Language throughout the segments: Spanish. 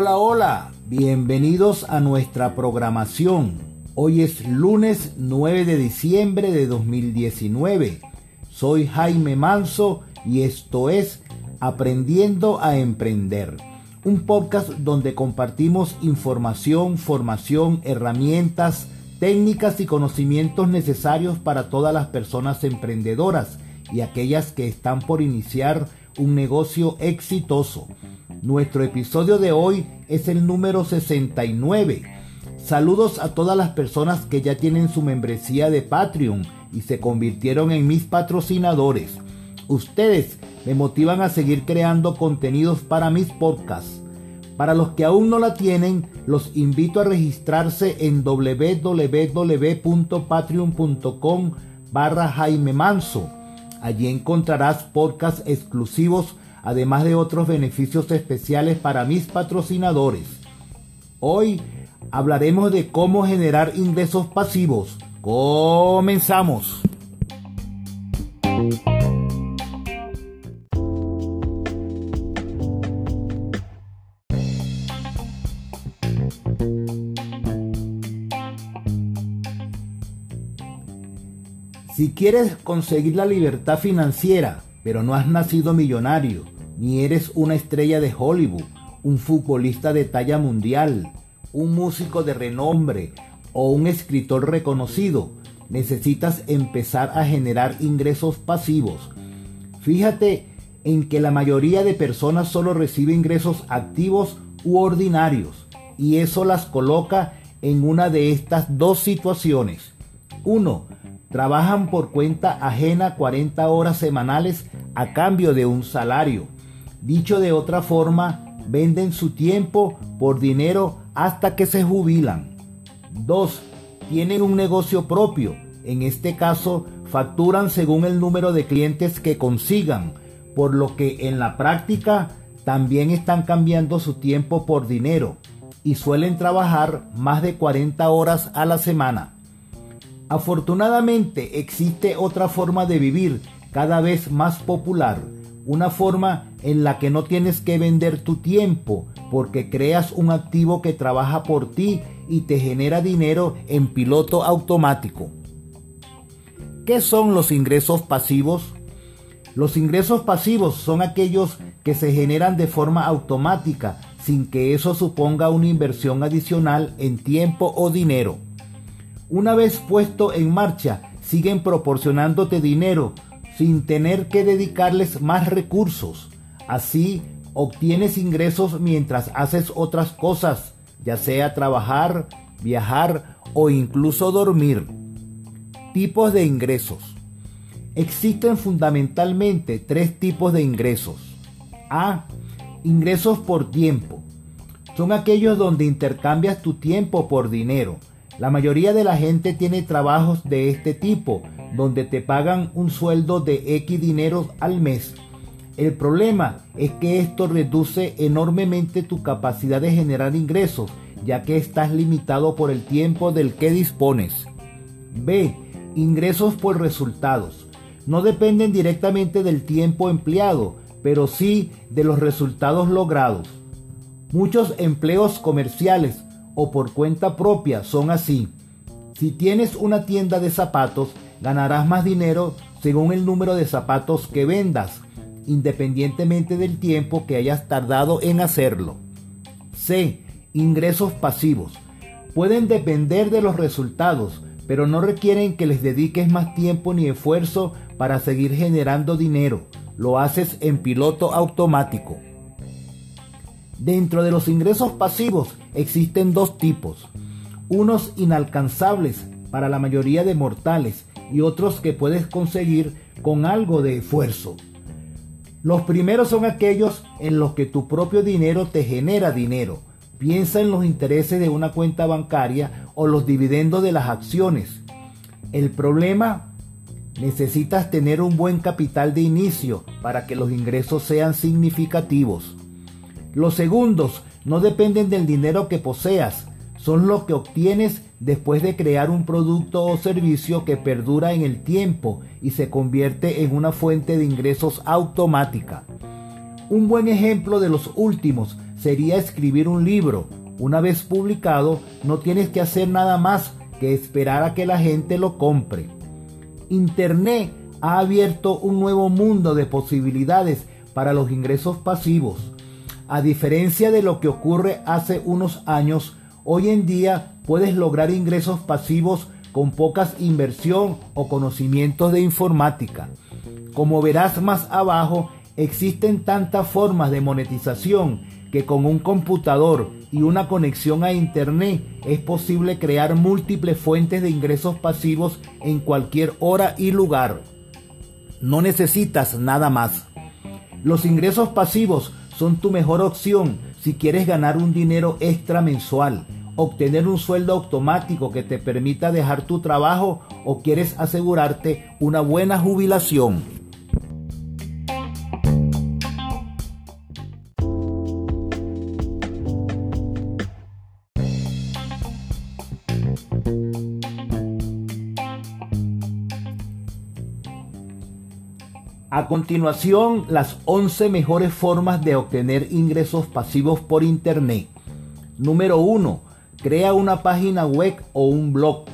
Hola, hola, bienvenidos a nuestra programación. Hoy es lunes 9 de diciembre de 2019. Soy Jaime Manso y esto es Aprendiendo a Emprender, un podcast donde compartimos información, formación, herramientas, técnicas y conocimientos necesarios para todas las personas emprendedoras y aquellas que están por iniciar un negocio exitoso. Nuestro episodio de hoy es el número 69. Saludos a todas las personas que ya tienen su membresía de Patreon y se convirtieron en mis patrocinadores. Ustedes me motivan a seguir creando contenidos para mis podcasts. Para los que aún no la tienen, los invito a registrarse en www.patreon.com barra Jaime Manso. Allí encontrarás podcasts exclusivos además de otros beneficios especiales para mis patrocinadores. Hoy hablaremos de cómo generar ingresos pasivos. Comenzamos. Si quieres conseguir la libertad financiera, pero no has nacido millonario, ni eres una estrella de Hollywood, un futbolista de talla mundial, un músico de renombre o un escritor reconocido. Necesitas empezar a generar ingresos pasivos. Fíjate en que la mayoría de personas solo recibe ingresos activos u ordinarios y eso las coloca en una de estas dos situaciones. 1. Trabajan por cuenta ajena 40 horas semanales a cambio de un salario. Dicho de otra forma, venden su tiempo por dinero hasta que se jubilan. 2. Tienen un negocio propio. En este caso, facturan según el número de clientes que consigan, por lo que en la práctica también están cambiando su tiempo por dinero y suelen trabajar más de 40 horas a la semana. Afortunadamente existe otra forma de vivir cada vez más popular, una forma en la que no tienes que vender tu tiempo porque creas un activo que trabaja por ti y te genera dinero en piloto automático. ¿Qué son los ingresos pasivos? Los ingresos pasivos son aquellos que se generan de forma automática sin que eso suponga una inversión adicional en tiempo o dinero. Una vez puesto en marcha, siguen proporcionándote dinero sin tener que dedicarles más recursos. Así obtienes ingresos mientras haces otras cosas, ya sea trabajar, viajar o incluso dormir. Tipos de ingresos. Existen fundamentalmente tres tipos de ingresos. A. Ingresos por tiempo. Son aquellos donde intercambias tu tiempo por dinero. La mayoría de la gente tiene trabajos de este tipo, donde te pagan un sueldo de X dinero al mes. El problema es que esto reduce enormemente tu capacidad de generar ingresos, ya que estás limitado por el tiempo del que dispones. B. Ingresos por resultados. No dependen directamente del tiempo empleado, pero sí de los resultados logrados. Muchos empleos comerciales o por cuenta propia son así. Si tienes una tienda de zapatos, ganarás más dinero según el número de zapatos que vendas, independientemente del tiempo que hayas tardado en hacerlo. C. Ingresos pasivos. Pueden depender de los resultados, pero no requieren que les dediques más tiempo ni esfuerzo para seguir generando dinero. Lo haces en piloto automático. Dentro de los ingresos pasivos existen dos tipos. Unos inalcanzables para la mayoría de mortales y otros que puedes conseguir con algo de esfuerzo. Los primeros son aquellos en los que tu propio dinero te genera dinero. Piensa en los intereses de una cuenta bancaria o los dividendos de las acciones. El problema, necesitas tener un buen capital de inicio para que los ingresos sean significativos. Los segundos no dependen del dinero que poseas, son lo que obtienes después de crear un producto o servicio que perdura en el tiempo y se convierte en una fuente de ingresos automática. Un buen ejemplo de los últimos sería escribir un libro. Una vez publicado, no tienes que hacer nada más que esperar a que la gente lo compre. Internet ha abierto un nuevo mundo de posibilidades para los ingresos pasivos. A diferencia de lo que ocurre hace unos años, hoy en día puedes lograr ingresos pasivos con pocas inversión o conocimientos de informática. Como verás más abajo, existen tantas formas de monetización que con un computador y una conexión a Internet es posible crear múltiples fuentes de ingresos pasivos en cualquier hora y lugar. No necesitas nada más. Los ingresos pasivos son tu mejor opción si quieres ganar un dinero extra mensual, obtener un sueldo automático que te permita dejar tu trabajo o quieres asegurarte una buena jubilación. A continuación, las 11 mejores formas de obtener ingresos pasivos por Internet. Número 1. Crea una página web o un blog.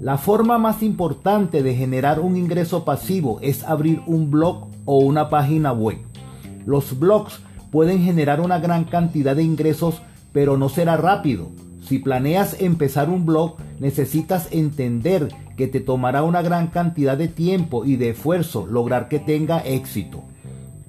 La forma más importante de generar un ingreso pasivo es abrir un blog o una página web. Los blogs pueden generar una gran cantidad de ingresos, pero no será rápido. Si planeas empezar un blog, necesitas entender que te tomará una gran cantidad de tiempo y de esfuerzo lograr que tenga éxito.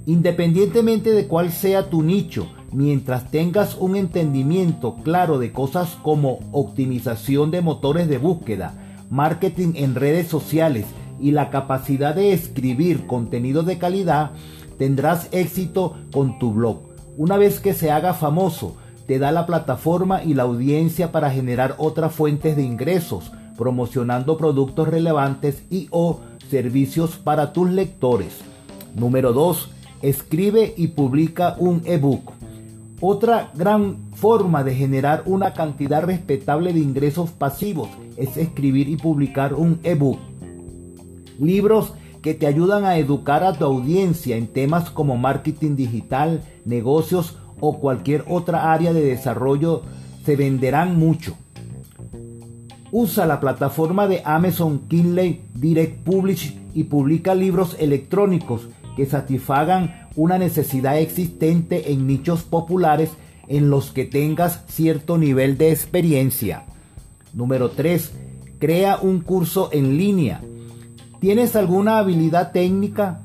Independientemente de cuál sea tu nicho, mientras tengas un entendimiento claro de cosas como optimización de motores de búsqueda, marketing en redes sociales y la capacidad de escribir contenido de calidad, tendrás éxito con tu blog. Una vez que se haga famoso, te da la plataforma y la audiencia para generar otras fuentes de ingresos, promocionando productos relevantes y o servicios para tus lectores. Número 2. Escribe y publica un ebook. Otra gran forma de generar una cantidad respetable de ingresos pasivos es escribir y publicar un ebook. Libros que te ayudan a educar a tu audiencia en temas como marketing digital, negocios o cualquier otra área de desarrollo se venderán mucho. Usa la plataforma de Amazon Kindle Direct Publish y publica libros electrónicos que satisfagan una necesidad existente en nichos populares en los que tengas cierto nivel de experiencia. Número 3. Crea un curso en línea. ¿Tienes alguna habilidad técnica?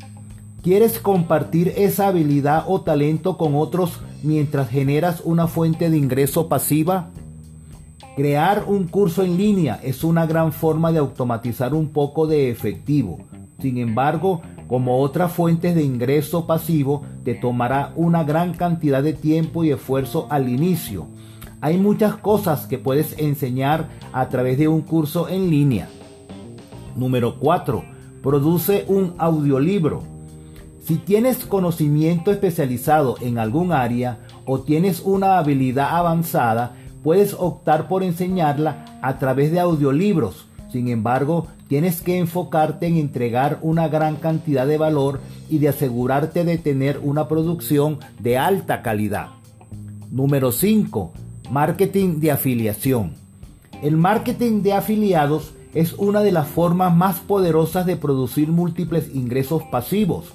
¿Quieres compartir esa habilidad o talento con otros mientras generas una fuente de ingreso pasiva? Crear un curso en línea es una gran forma de automatizar un poco de efectivo. Sin embargo, como otras fuentes de ingreso pasivo, te tomará una gran cantidad de tiempo y esfuerzo al inicio. Hay muchas cosas que puedes enseñar a través de un curso en línea. Número 4. Produce un audiolibro. Si tienes conocimiento especializado en algún área o tienes una habilidad avanzada, puedes optar por enseñarla a través de audiolibros. Sin embargo, tienes que enfocarte en entregar una gran cantidad de valor y de asegurarte de tener una producción de alta calidad. Número 5. Marketing de afiliación. El marketing de afiliados es una de las formas más poderosas de producir múltiples ingresos pasivos.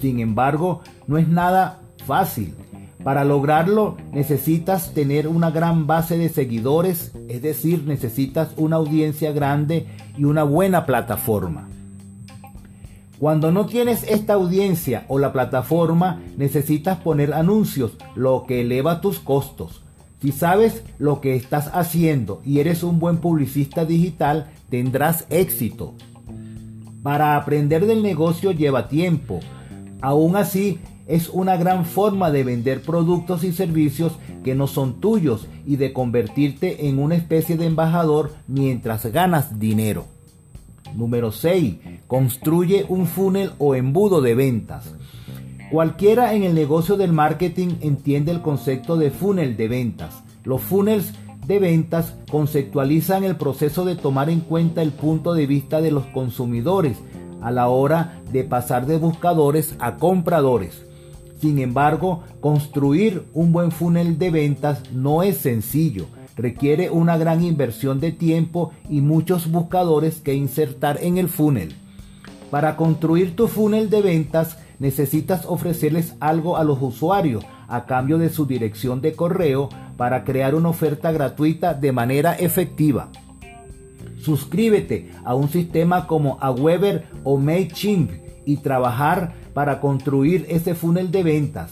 Sin embargo, no es nada fácil para lograrlo necesitas tener una gran base de seguidores, es decir, necesitas una audiencia grande y una buena plataforma. Cuando no tienes esta audiencia o la plataforma, necesitas poner anuncios, lo que eleva tus costos. Si sabes lo que estás haciendo y eres un buen publicista digital, tendrás éxito. Para aprender del negocio lleva tiempo. Aún así, es una gran forma de vender productos y servicios que no son tuyos y de convertirte en una especie de embajador mientras ganas dinero. Número 6. Construye un funnel o embudo de ventas. Cualquiera en el negocio del marketing entiende el concepto de funnel de ventas. Los funnels de ventas conceptualizan el proceso de tomar en cuenta el punto de vista de los consumidores a la hora de pasar de buscadores a compradores. Sin embargo, construir un buen funnel de ventas no es sencillo. Requiere una gran inversión de tiempo y muchos buscadores que insertar en el funnel. Para construir tu funnel de ventas necesitas ofrecerles algo a los usuarios a cambio de su dirección de correo para crear una oferta gratuita de manera efectiva. Suscríbete a un sistema como Aweber o MailChimp y trabajar para construir ese funnel de ventas.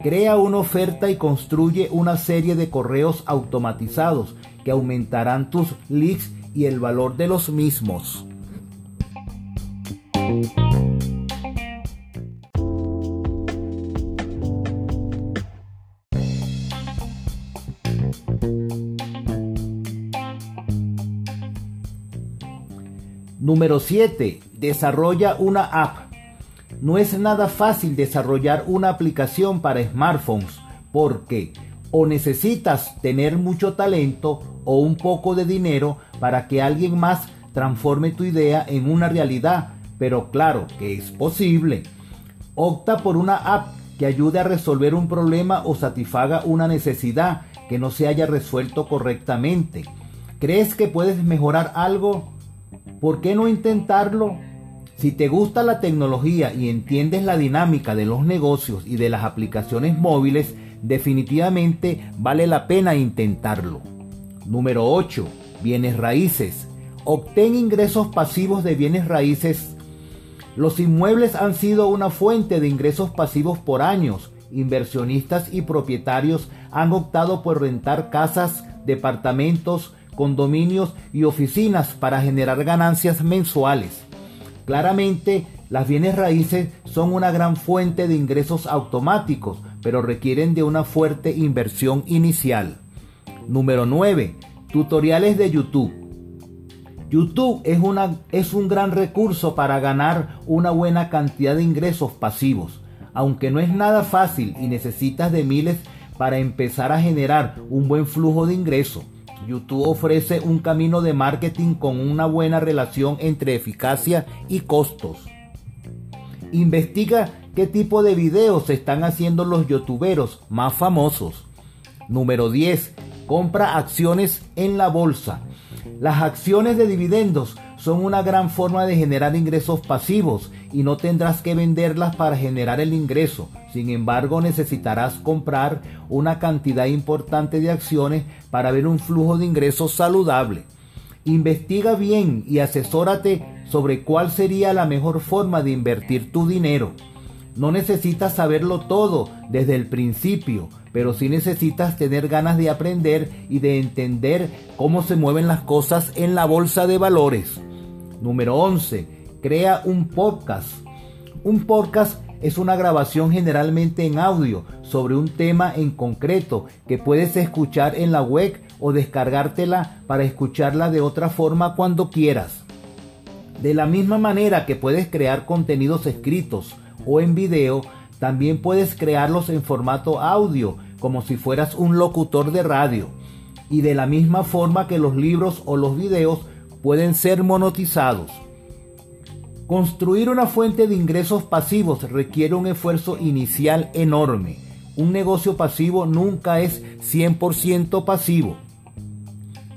Crea una oferta y construye una serie de correos automatizados que aumentarán tus leads y el valor de los mismos. Número 7. Desarrolla una app. No es nada fácil desarrollar una aplicación para smartphones porque o necesitas tener mucho talento o un poco de dinero para que alguien más transforme tu idea en una realidad, pero claro que es posible. Opta por una app que ayude a resolver un problema o satisfaga una necesidad que no se haya resuelto correctamente. ¿Crees que puedes mejorar algo? ¿Por qué no intentarlo? Si te gusta la tecnología y entiendes la dinámica de los negocios y de las aplicaciones móviles, definitivamente vale la pena intentarlo. Número 8. Bienes raíces. Obtén ingresos pasivos de bienes raíces. Los inmuebles han sido una fuente de ingresos pasivos por años. Inversionistas y propietarios han optado por rentar casas, departamentos, condominios y oficinas para generar ganancias mensuales. Claramente, las bienes raíces son una gran fuente de ingresos automáticos, pero requieren de una fuerte inversión inicial. Número 9. Tutoriales de YouTube. YouTube es, una, es un gran recurso para ganar una buena cantidad de ingresos pasivos. Aunque no es nada fácil y necesitas de miles para empezar a generar un buen flujo de ingresos. YouTube ofrece un camino de marketing con una buena relación entre eficacia y costos. Investiga qué tipo de videos están haciendo los youtuberos más famosos. Número 10. Compra acciones en la bolsa. Las acciones de dividendos son una gran forma de generar ingresos pasivos y no tendrás que venderlas para generar el ingreso. Sin embargo, necesitarás comprar una cantidad importante de acciones para ver un flujo de ingresos saludable. Investiga bien y asesórate sobre cuál sería la mejor forma de invertir tu dinero. No necesitas saberlo todo desde el principio, pero sí necesitas tener ganas de aprender y de entender cómo se mueven las cosas en la bolsa de valores. Número 11. Crea un podcast. Un podcast es una grabación generalmente en audio sobre un tema en concreto que puedes escuchar en la web o descargártela para escucharla de otra forma cuando quieras. De la misma manera que puedes crear contenidos escritos o en video, también puedes crearlos en formato audio, como si fueras un locutor de radio. Y de la misma forma que los libros o los videos pueden ser monetizados. Construir una fuente de ingresos pasivos requiere un esfuerzo inicial enorme. Un negocio pasivo nunca es 100% pasivo.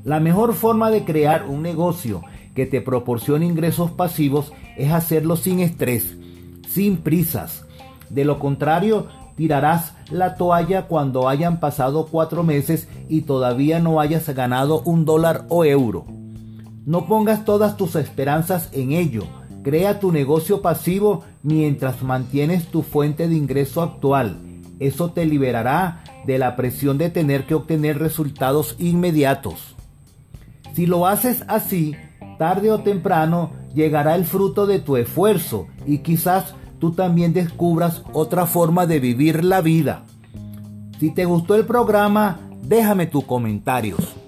La mejor forma de crear un negocio que te proporcione ingresos pasivos es hacerlo sin estrés, sin prisas. De lo contrario, tirarás la toalla cuando hayan pasado cuatro meses y todavía no hayas ganado un dólar o euro. No pongas todas tus esperanzas en ello. Crea tu negocio pasivo mientras mantienes tu fuente de ingreso actual. Eso te liberará de la presión de tener que obtener resultados inmediatos. Si lo haces así, tarde o temprano llegará el fruto de tu esfuerzo y quizás tú también descubras otra forma de vivir la vida. Si te gustó el programa, déjame tus comentarios.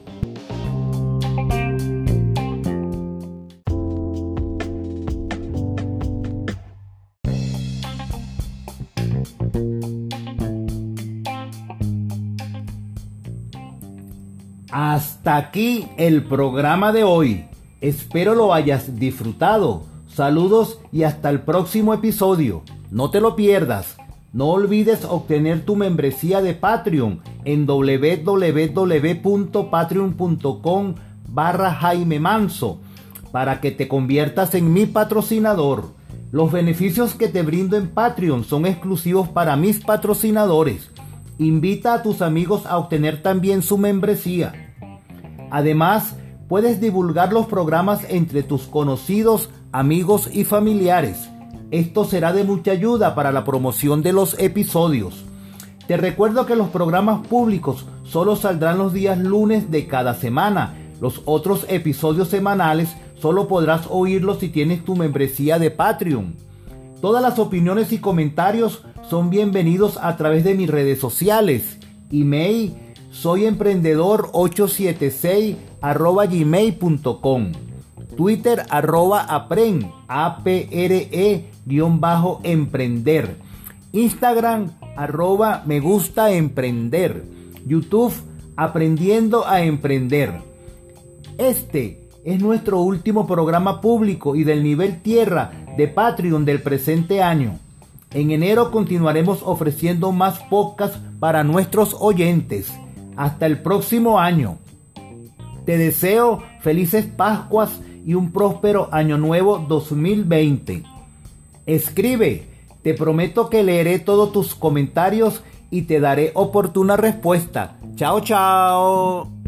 Aquí el programa de hoy. Espero lo hayas disfrutado. Saludos y hasta el próximo episodio. No te lo pierdas. No olvides obtener tu membresía de Patreon en www.patreon.com barra Jaime Manso para que te conviertas en mi patrocinador. Los beneficios que te brindo en Patreon son exclusivos para mis patrocinadores. Invita a tus amigos a obtener también su membresía. Además, puedes divulgar los programas entre tus conocidos, amigos y familiares. Esto será de mucha ayuda para la promoción de los episodios. Te recuerdo que los programas públicos solo saldrán los días lunes de cada semana. Los otros episodios semanales solo podrás oírlos si tienes tu membresía de Patreon. Todas las opiniones y comentarios son bienvenidos a través de mis redes sociales. Email soy emprendedor 876 gmail.com. Twitter arroba apren, A-P-R-E guion bajo emprender. Instagram arroba me gusta emprender. YouTube aprendiendo a emprender. Este es nuestro último programa público y del nivel tierra de Patreon del presente año. En enero continuaremos ofreciendo más podcasts para nuestros oyentes. Hasta el próximo año. Te deseo felices Pascuas y un próspero año nuevo 2020. Escribe, te prometo que leeré todos tus comentarios y te daré oportuna respuesta. Chao, chao.